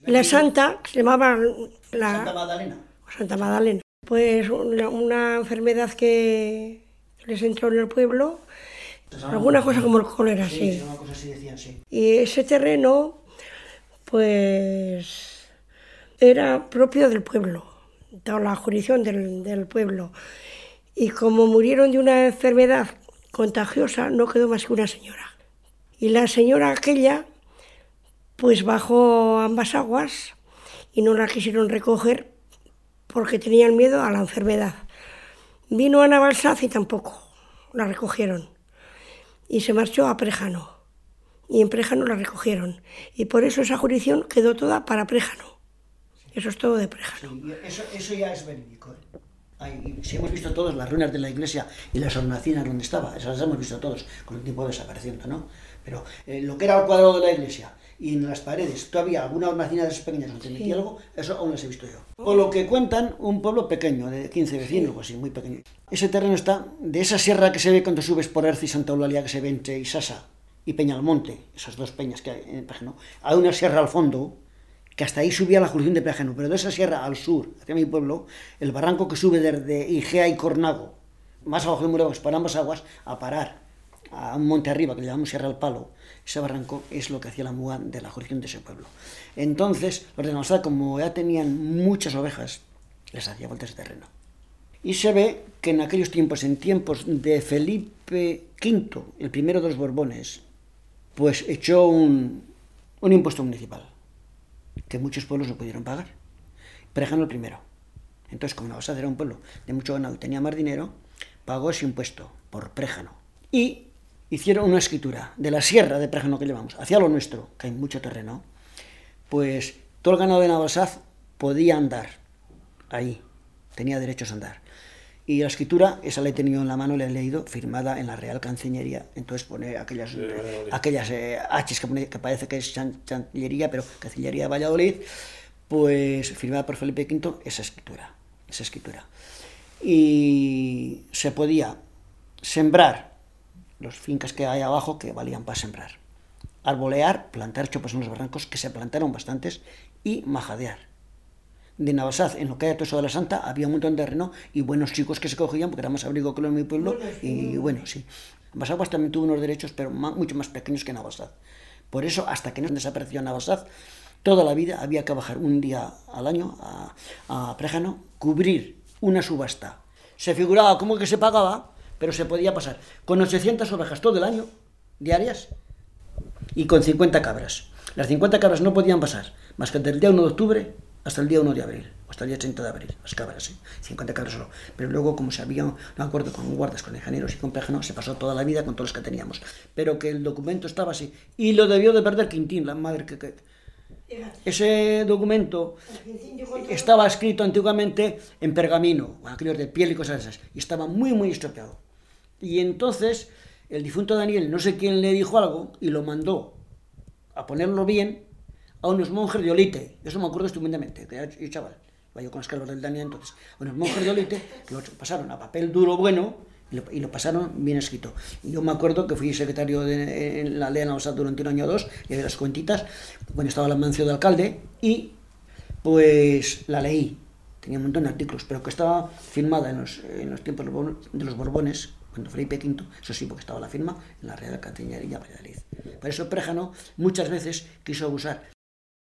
La santa, se llamaba la Santa Magdalena. Santa Magdalena, pues una, una enfermedad que les entró en el pueblo, alguna cosa como el cólera, Sí, sí. sí, una cosa así decían, sí. Y ese terreno, pues, era propio del pueblo, toda la jurisdicción del, del pueblo. Y como murieron de una enfermedad contagiosa, no quedó más que una señora. Y la señora aquella, pues bajó ambas aguas y no la quisieron recoger porque tenían miedo a la enfermedad. Vino a Navalsaz y tampoco la recogieron. Y se marchó a Préjano y en Préjano la recogieron. Y por eso esa jurisdicción quedó toda para Préjano. Eso es todo de eso, eso ya es verídico. ¿eh? Ahí, si hemos visto todos las ruinas de la iglesia y las hornacinas donde estaba, esas las hemos visto todos, con el tiempo desapareciendo, ¿no? Pero eh, lo que era el cuadrado de la iglesia y en las paredes todavía alguna hornacina de esas pequeñas donde metía algo, eso aún las he visto yo. Por lo que cuentan, un pueblo pequeño, de 15 vecinos, o así, muy pequeño. Ese terreno está de esa sierra que se ve cuando subes por Erci y Santa Eulalia, que se ve entre Isasa y Peñalmonte, esas dos peñas que hay en Péjano. Hay una sierra al fondo, que hasta ahí subía la jurisdicción de Péjano, pero de esa sierra al sur, hacia mi pueblo, el barranco que sube desde Igea y Cornago, más abajo de Mureos, para ambas aguas, a parar a un monte arriba que le llamamos Sierra del Palo, ese barranco es lo que hacía la muga de la jurisdicción de ese pueblo. Entonces, los de Navalsaz, como ya tenían muchas ovejas, les hacía falta ese terreno. Y se ve que en aquellos tiempos, en tiempos de Felipe V, el primero de los Borbones, pues echó un, un impuesto municipal que muchos pueblos no pudieron pagar. Préjano el primero. Entonces, como Navasaz era un pueblo de mucho ganado y tenía más dinero, pagó ese impuesto por Préjano. Y hicieron una escritura de la sierra de Préjano que llevamos hacia lo nuestro, que hay mucho terreno, pues todo el ganado de Navasaz podía andar ahí, tenía derechos a andar. Y la escritura, esa la he tenido en la mano, la he leído, firmada en la Real Cancillería. Entonces pone aquellas, aquellas eh, H's que, pone- que parece que es chan- Chancillería, pero Cancillería de Valladolid, pues firmada por Felipe V, esa escritura. Esa escritura. Y se podía sembrar los fincas que hay abajo que valían para sembrar. Arbolear, plantar chopas en los barrancos, que se plantaron bastantes, y majadear de Navasaz, en lo que hay a Toso de la Santa, había un montón de terreno y buenos chicos que se cogían, porque era más abrigo que lo de mi pueblo, y bueno, sí. Basaguas también tuvo unos derechos, pero ma- mucho más pequeños que Navasaz. Por eso, hasta que no desapareció Navasaz, toda la vida había que bajar un día al año a, a Préjano, cubrir una subasta. Se figuraba como que se pagaba, pero se podía pasar con 800 ovejas todo el año, diarias, y con 50 cabras. Las 50 cabras no podían pasar más que desde el día 1 de octubre hasta el día 1 de abril, o hasta el día 30 de abril, las cabras, sí, 50 cabras solo. Pero luego, como se había un acuerdo con guardas, con ingenieros y con Péjano, se pasó toda la vida con todos los que teníamos. Pero que el documento estaba así. Y lo debió de perder Quintín, la madre que... que- ese documento estaba escrito antiguamente en pergamino, con aquellos de piel y cosas esas, y estaba muy, muy estropeado. Y entonces el difunto Daniel, no sé quién le dijo algo, y lo mandó a ponerlo bien a unos monjes de Olite. Eso me acuerdo estupendamente, que yo chaval. Iba con las calvas del Daniel entonces. Unos monjes de Olite que lo pasaron a papel duro bueno y lo, pasaron bien escrito. Yo me acuerdo que fui secretario de en la ley de durante un año o dos, y de las cuentitas, cuando estaba la mancio de alcalde, y pues la leí. Tenía un montón de artículos, pero que estaba firmada en los, en los tiempos de los Bor- de los Borbones, cuando Felipe V, eso sí, porque estaba la firma en la Real Cancillería Valladolid. Por eso Préjano muchas veces quiso abusar